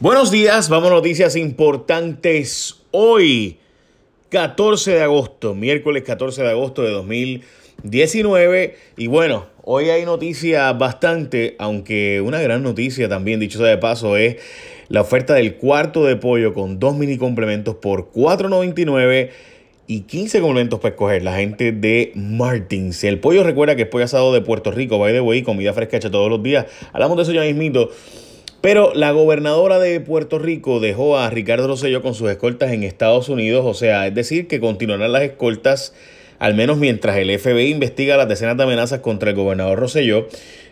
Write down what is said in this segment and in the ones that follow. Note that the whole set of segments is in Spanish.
Buenos días, vamos a noticias importantes hoy, 14 de agosto, miércoles 14 de agosto de 2019. Y bueno, hoy hay noticias bastante, aunque una gran noticia también, dicho sea de paso, es la oferta del cuarto de pollo con dos mini complementos por $4.99 y 15 complementos para escoger la gente de Martins. El pollo recuerda que es pollo asado de Puerto Rico, by the way, comida fresca hecha todos los días. Hablamos de eso ya mismito. Pero la gobernadora de Puerto Rico dejó a Ricardo Rosselló con sus escoltas en Estados Unidos, o sea, es decir, que continuarán las escoltas al menos mientras el FBI investiga las decenas de amenazas contra el gobernador Rosselló.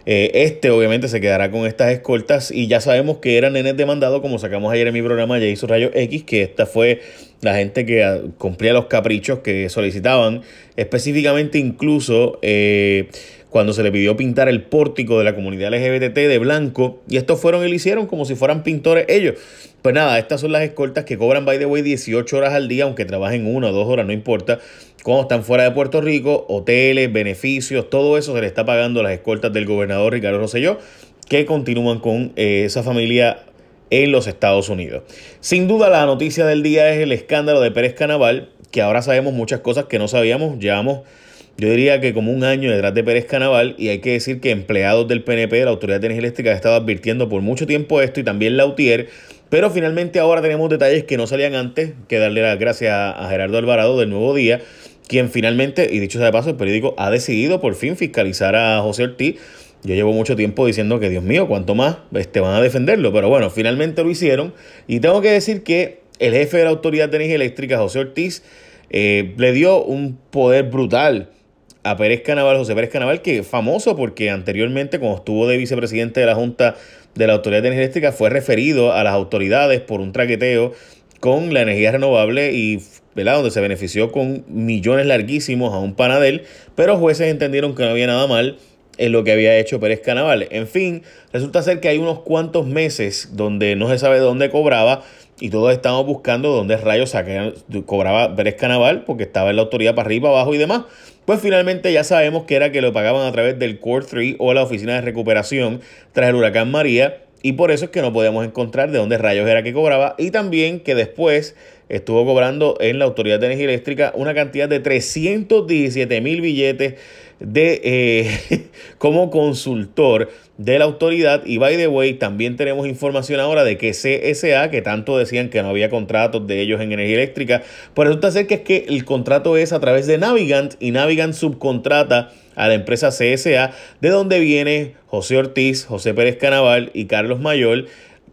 Eh, este obviamente se quedará con estas escoltas y ya sabemos que eran nenes demandados, como sacamos ayer en mi programa Ya hizo Rayo X, que esta fue la gente que ah, cumplía los caprichos que solicitaban, específicamente incluso... Eh, cuando se le pidió pintar el pórtico de la comunidad LGBT de blanco. Y estos fueron y lo hicieron como si fueran pintores ellos. Pues nada, estas son las escoltas que cobran, by the way, 18 horas al día, aunque trabajen una o dos horas, no importa. Cuando están fuera de Puerto Rico, hoteles, beneficios, todo eso se le está pagando las escoltas del gobernador Ricardo Rosselló, que continúan con eh, esa familia en los Estados Unidos. Sin duda la noticia del día es el escándalo de Pérez Canaval, que ahora sabemos muchas cosas que no sabíamos, llevamos yo diría que como un año detrás de Pérez Canaval y hay que decir que empleados del PNP, de la Autoridad de Energía Eléctrica, han estado advirtiendo por mucho tiempo esto y también la UTIER, pero finalmente ahora tenemos detalles que no salían antes, que darle las gracias a Gerardo Alvarado del Nuevo Día, quien finalmente, y dicho sea de paso, el periódico ha decidido por fin fiscalizar a José Ortiz. Yo llevo mucho tiempo diciendo que, Dios mío, cuánto más este, van a defenderlo, pero bueno, finalmente lo hicieron y tengo que decir que el jefe de la Autoridad de Energía Eléctrica, José Ortiz, eh, le dio un poder brutal a Pérez Canaval, José Pérez Canaval, que es famoso porque anteriormente, cuando estuvo de vicepresidente de la Junta de la Autoridad de Energía Eléctrica, fue referido a las autoridades por un traqueteo con la energía renovable y ¿verdad? donde se benefició con millones larguísimos a un panadel, pero jueces entendieron que no había nada mal en lo que había hecho Pérez Canaval. En fin, resulta ser que hay unos cuantos meses donde no se sabe dónde cobraba y todos estamos buscando dónde rayos cobraba Pérez Canaval porque estaba en la autoridad para arriba, abajo y demás. Pues finalmente ya sabemos que era que lo pagaban a través del Core 3 o la Oficina de Recuperación tras el huracán María y por eso es que no podíamos encontrar de dónde rayos era que cobraba y también que después estuvo cobrando en la Autoridad de Energía Eléctrica una cantidad de 317 mil billetes de eh, como consultor de la autoridad. Y by the way, también tenemos información ahora de que CSA, que tanto decían que no había contratos de ellos en energía eléctrica, pues resulta ser que es que el contrato es a través de Navigant y Navigant subcontrata a la empresa CSA, de donde viene José Ortiz, José Pérez Canaval y Carlos Mayor.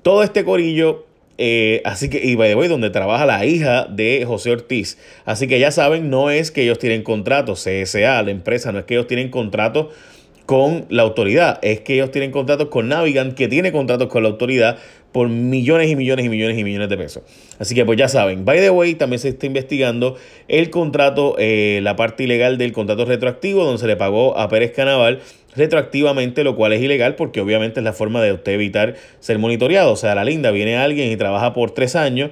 Todo este corillo eh, así que, y by the way, donde trabaja la hija de José Ortiz. Así que ya saben, no es que ellos tienen contratos, CSA, la empresa, no es que ellos tienen contratos con la autoridad, es que ellos tienen contratos con Navigant, que tiene contratos con la autoridad por millones y millones y millones y millones de pesos. Así que pues ya saben, by the way, también se está investigando el contrato, eh, la parte ilegal del contrato retroactivo, donde se le pagó a Pérez Canaval retroactivamente, lo cual es ilegal porque obviamente es la forma de usted evitar ser monitoreado. O sea, la linda viene alguien y trabaja por tres años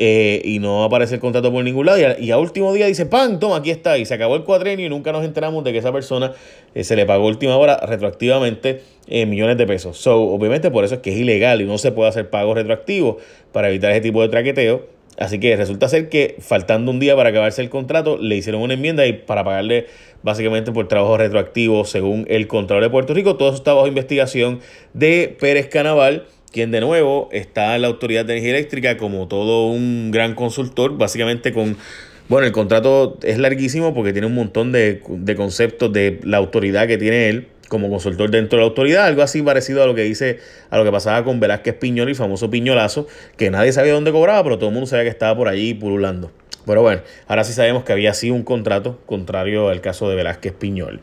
eh, y no aparece el contrato por ningún lado. Y a, último día dice, ¡pam! Toma, aquí está. Y se acabó el cuadrenio y nunca nos enteramos de que esa persona eh, se le pagó última hora retroactivamente eh, millones de pesos. So, obviamente por eso es que es ilegal y no se puede hacer pagos retroactivos para evitar ese tipo de traqueteo. Así que resulta ser que faltando un día para acabarse el contrato, le hicieron una enmienda y para pagarle básicamente por trabajo retroactivo según el Contralor de Puerto Rico. Todo eso está bajo investigación de Pérez Canaval, quien de nuevo está en la Autoridad de Energía Eléctrica como todo un gran consultor, básicamente con... Bueno, el contrato es larguísimo porque tiene un montón de, de conceptos de la autoridad que tiene él como consultor dentro de la autoridad, algo así parecido a lo que dice, a lo que pasaba con Velázquez Piñol y famoso Piñolazo, que nadie sabía dónde cobraba, pero todo el mundo sabía que estaba por allí pululando. Pero bueno, ahora sí sabemos que había sido un contrato contrario al caso de Velázquez Piñol.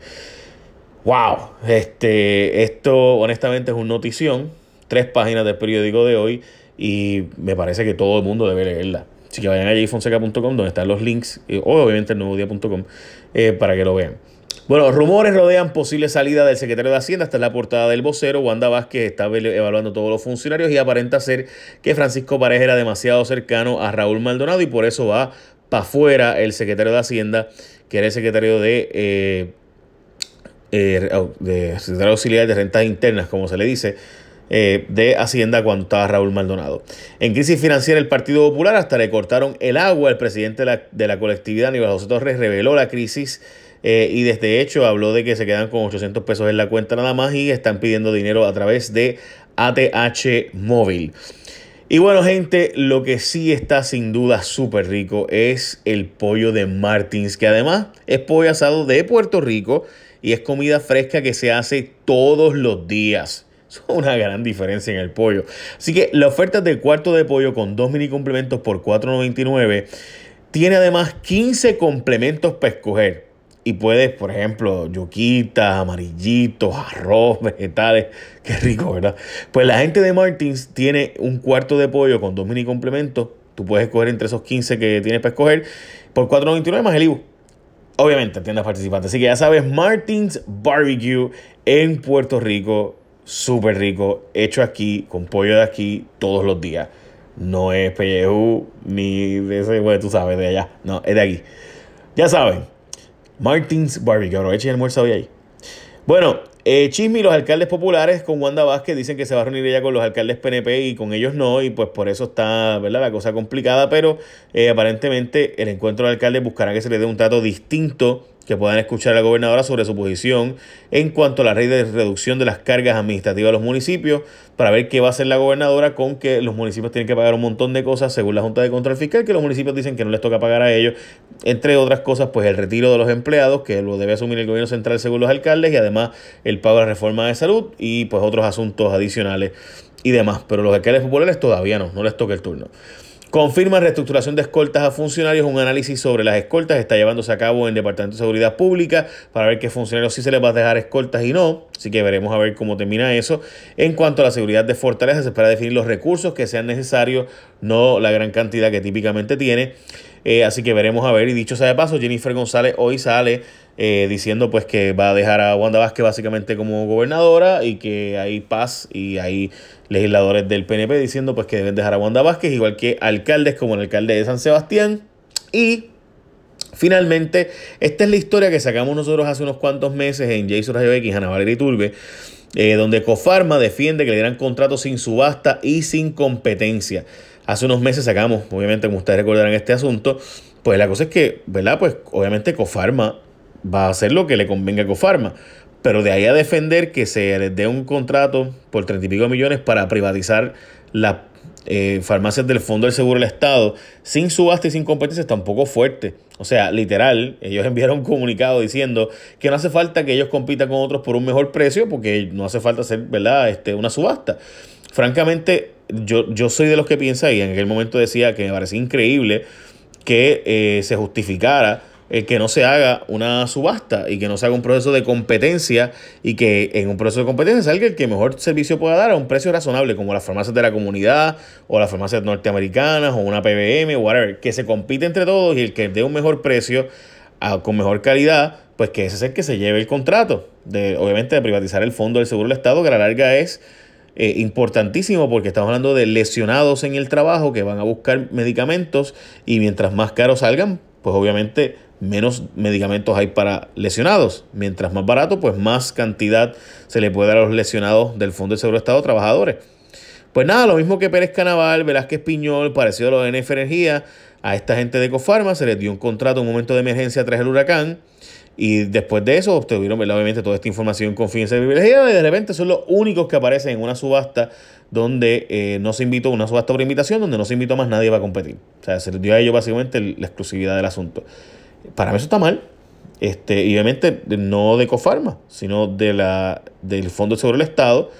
Wow, este, esto honestamente es una notición, tres páginas del periódico de hoy y me parece que todo el mundo debe leerla. Así que vayan a jfonseca.com donde están los links, eh, o obviamente el nuevo día.com, eh, para que lo vean. Bueno, rumores rodean posible salida del secretario de Hacienda. Hasta la portada del vocero. Wanda Vázquez está evaluando todos los funcionarios y aparenta ser que Francisco Pareja era demasiado cercano a Raúl Maldonado y por eso va para afuera el secretario de Hacienda, que era el secretario de, eh, eh, de auxiliar de rentas internas, como se le dice. Eh, de Hacienda cuando estaba Raúl Maldonado. En crisis financiera, el Partido Popular hasta le cortaron el agua. El presidente de la, de la colectividad, Nicolás José Torres, reveló la crisis eh, y desde hecho habló de que se quedan con 800 pesos en la cuenta nada más y están pidiendo dinero a través de ATH móvil. Y bueno, gente, lo que sí está sin duda súper rico es el pollo de Martins, que además es pollo asado de Puerto Rico y es comida fresca que se hace todos los días. Es una gran diferencia en el pollo. Así que la oferta del cuarto de pollo con dos mini complementos por $4.99 tiene además 15 complementos para escoger y puedes, por ejemplo, yuquitas, amarillitos, arroz, vegetales. Qué rico, ¿verdad? Pues la gente de Martins tiene un cuarto de pollo con dos mini complementos. Tú puedes escoger entre esos 15 que tienes para escoger por 4.99 más el IBU. Obviamente, tiendas participantes. Así que ya sabes, Martins Barbecue en Puerto Rico. Súper rico. Hecho aquí, con pollo de aquí, todos los días. No es pellejú ni de ese, bueno, tú sabes, de allá. No, es de aquí. Ya saben, Martins Barbecue. Aprovechen el almuerzo hoy ahí. Bueno, eh, Chismi, los alcaldes populares con Wanda Vázquez dicen que se va a reunir ella con los alcaldes PNP y con ellos no, y pues por eso está ¿verdad? la cosa complicada, pero eh, aparentemente el encuentro de alcaldes buscará que se le dé un trato distinto que puedan escuchar a la gobernadora sobre su posición en cuanto a la ley de reducción de las cargas administrativas a los municipios, para ver qué va a hacer la gobernadora con que los municipios tienen que pagar un montón de cosas según la Junta de Control Fiscal, que los municipios dicen que no les toca pagar a ellos, entre otras cosas, pues el retiro de los empleados, que lo debe asumir el gobierno central según los alcaldes, y además el pago de la reforma de salud y pues otros asuntos adicionales y demás. Pero los alcaldes populares todavía no, no les toca el turno. Confirma reestructuración de escoltas a funcionarios. Un análisis sobre las escoltas está llevándose a cabo en el Departamento de Seguridad Pública para ver qué funcionarios sí se les va a dejar escoltas y no. Así que veremos a ver cómo termina eso. En cuanto a la seguridad de Fortaleza, se espera definir los recursos que sean necesarios, no la gran cantidad que típicamente tiene. Eh, así que veremos a ver. Y dicho sea de paso, Jennifer González hoy sale eh, diciendo pues que va a dejar a Wanda Vázquez básicamente como gobernadora y que hay paz y hay legisladores del PNP diciendo pues que deben dejar a Wanda Vázquez, igual que alcaldes como el alcalde de San Sebastián. Y finalmente, esta es la historia que sacamos nosotros hace unos cuantos meses en Jason Rayo X, Ana Valeria Turbe, eh, donde Cofarma defiende que le dieran contratos sin subasta y sin competencia. Hace unos meses sacamos, obviamente, como ustedes recordarán este asunto, pues la cosa es que, ¿verdad? Pues obviamente Cofarma va a hacer lo que le convenga a Cofarma. Pero de ahí a defender que se les dé un contrato por 30 y pico millones para privatizar las eh, farmacias del Fondo del Seguro del Estado sin subasta y sin competencia está un poco fuerte. O sea, literal, ellos enviaron un comunicado diciendo que no hace falta que ellos compitan con otros por un mejor precio porque no hace falta hacer, ¿verdad?, este, una subasta. Francamente, yo, yo soy de los que piensa y en aquel momento decía que me parecía increíble que eh, se justificara el que no se haga una subasta y que no se haga un proceso de competencia y que en un proceso de competencia salga el que mejor servicio pueda dar a un precio razonable, como las farmacias de la comunidad o las farmacias norteamericanas o una PBM o whatever, que se compite entre todos y el que dé un mejor precio con mejor calidad, pues que ese es el que se lleve el contrato, de, obviamente de privatizar el fondo del seguro del Estado, que a la larga es eh, importantísimo porque estamos hablando de lesionados en el trabajo que van a buscar medicamentos y mientras más caros salgan, pues obviamente menos medicamentos hay para lesionados. Mientras más barato, pues más cantidad se le puede dar a los lesionados del Fondo de Seguro de Estado Trabajadores. Pues nada, lo mismo que Pérez Canaval, Velázquez Piñol, parecido a lo de NF Energía, a esta gente de Cofarma se les dio un contrato en un momento de emergencia tras el huracán. Y después de eso obtuvieron obviamente toda esta información confidencial y privilegiada y de repente son los únicos que aparecen en una subasta donde eh, no se invitó, una subasta por invitación, donde no se invitó más nadie para competir. O sea, se dio a ellos básicamente la exclusividad del asunto. Para mí eso está mal. Este, y obviamente no de Cofarma, sino de la, del Fondo de Seguro del Estado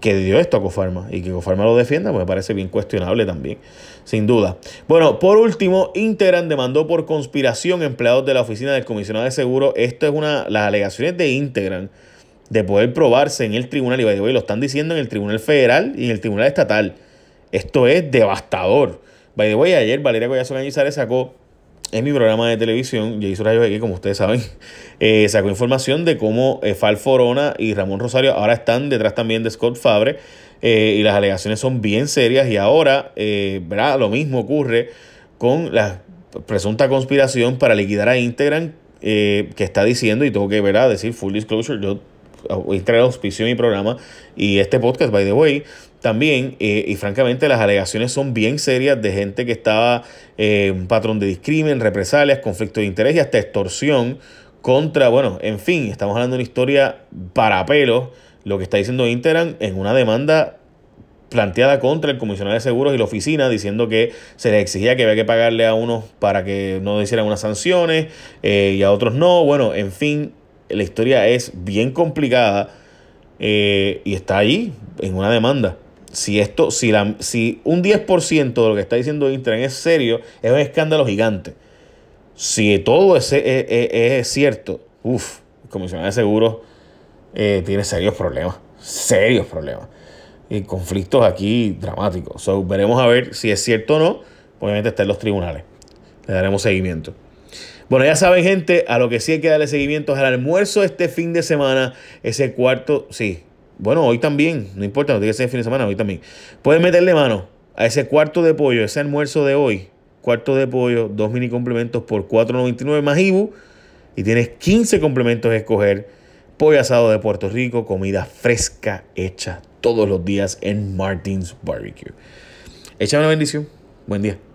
que dio esto a Cofarma y que Cofarma lo defienda, pues me parece bien cuestionable también, sin duda. Bueno, por último, Integran demandó por conspiración empleados de la oficina del comisionado de seguro. Esto es una, las alegaciones de Integran de poder probarse en el tribunal, y lo están diciendo en el tribunal federal y en el tribunal estatal. Esto es devastador. By the way, ayer Valeria Collazo Cañizares sacó en mi programa de televisión, hizo Rayos X, como ustedes saben, eh, sacó información de cómo eh, Fal Forona y Ramón Rosario ahora están detrás también de Scott Fabre eh, y las alegaciones son bien serias y ahora, ¿verdad? Lo mismo ocurre con la presunta conspiración para liquidar a Integran que está diciendo, y tengo que, ¿verdad? Decir full disclosure, yo Instagram auspició mi programa y este podcast, by the way, también, eh, y francamente las alegaciones son bien serias de gente que estaba eh, un patrón de discrimen, represalias, conflicto de interés y hasta extorsión contra, bueno, en fin, estamos hablando de una historia para pelo, lo que está diciendo Instagram en una demanda planteada contra el comisionado de seguros y la oficina diciendo que se les exigía que había que pagarle a unos para que no hicieran unas sanciones eh, y a otros no. Bueno, en fin, la historia es bien complicada y está ahí en una demanda si esto, si, la, si un 10% de lo que está diciendo Instagram es serio, es un escándalo gigante. Si todo es, es, cierto, uff, el comisionado de seguros eh, tiene serios problemas, serios problemas. Y conflictos aquí dramáticos. So, veremos a ver si es cierto o no. Obviamente está en los tribunales. Le daremos seguimiento. Bueno, ya saben, gente, a lo que sí hay que darle seguimiento es al almuerzo este fin de semana. Ese cuarto, sí, bueno, hoy también, no importa, no tiene que ser el fin de semana, hoy también. Puedes meterle mano a ese cuarto de pollo, ese almuerzo de hoy. Cuarto de pollo, dos mini complementos por 4.99 más IBU. Y tienes 15 complementos a escoger. Pollo asado de Puerto Rico, comida fresca hecha todos los días en Martins Barbecue. Echa una bendición. Buen día.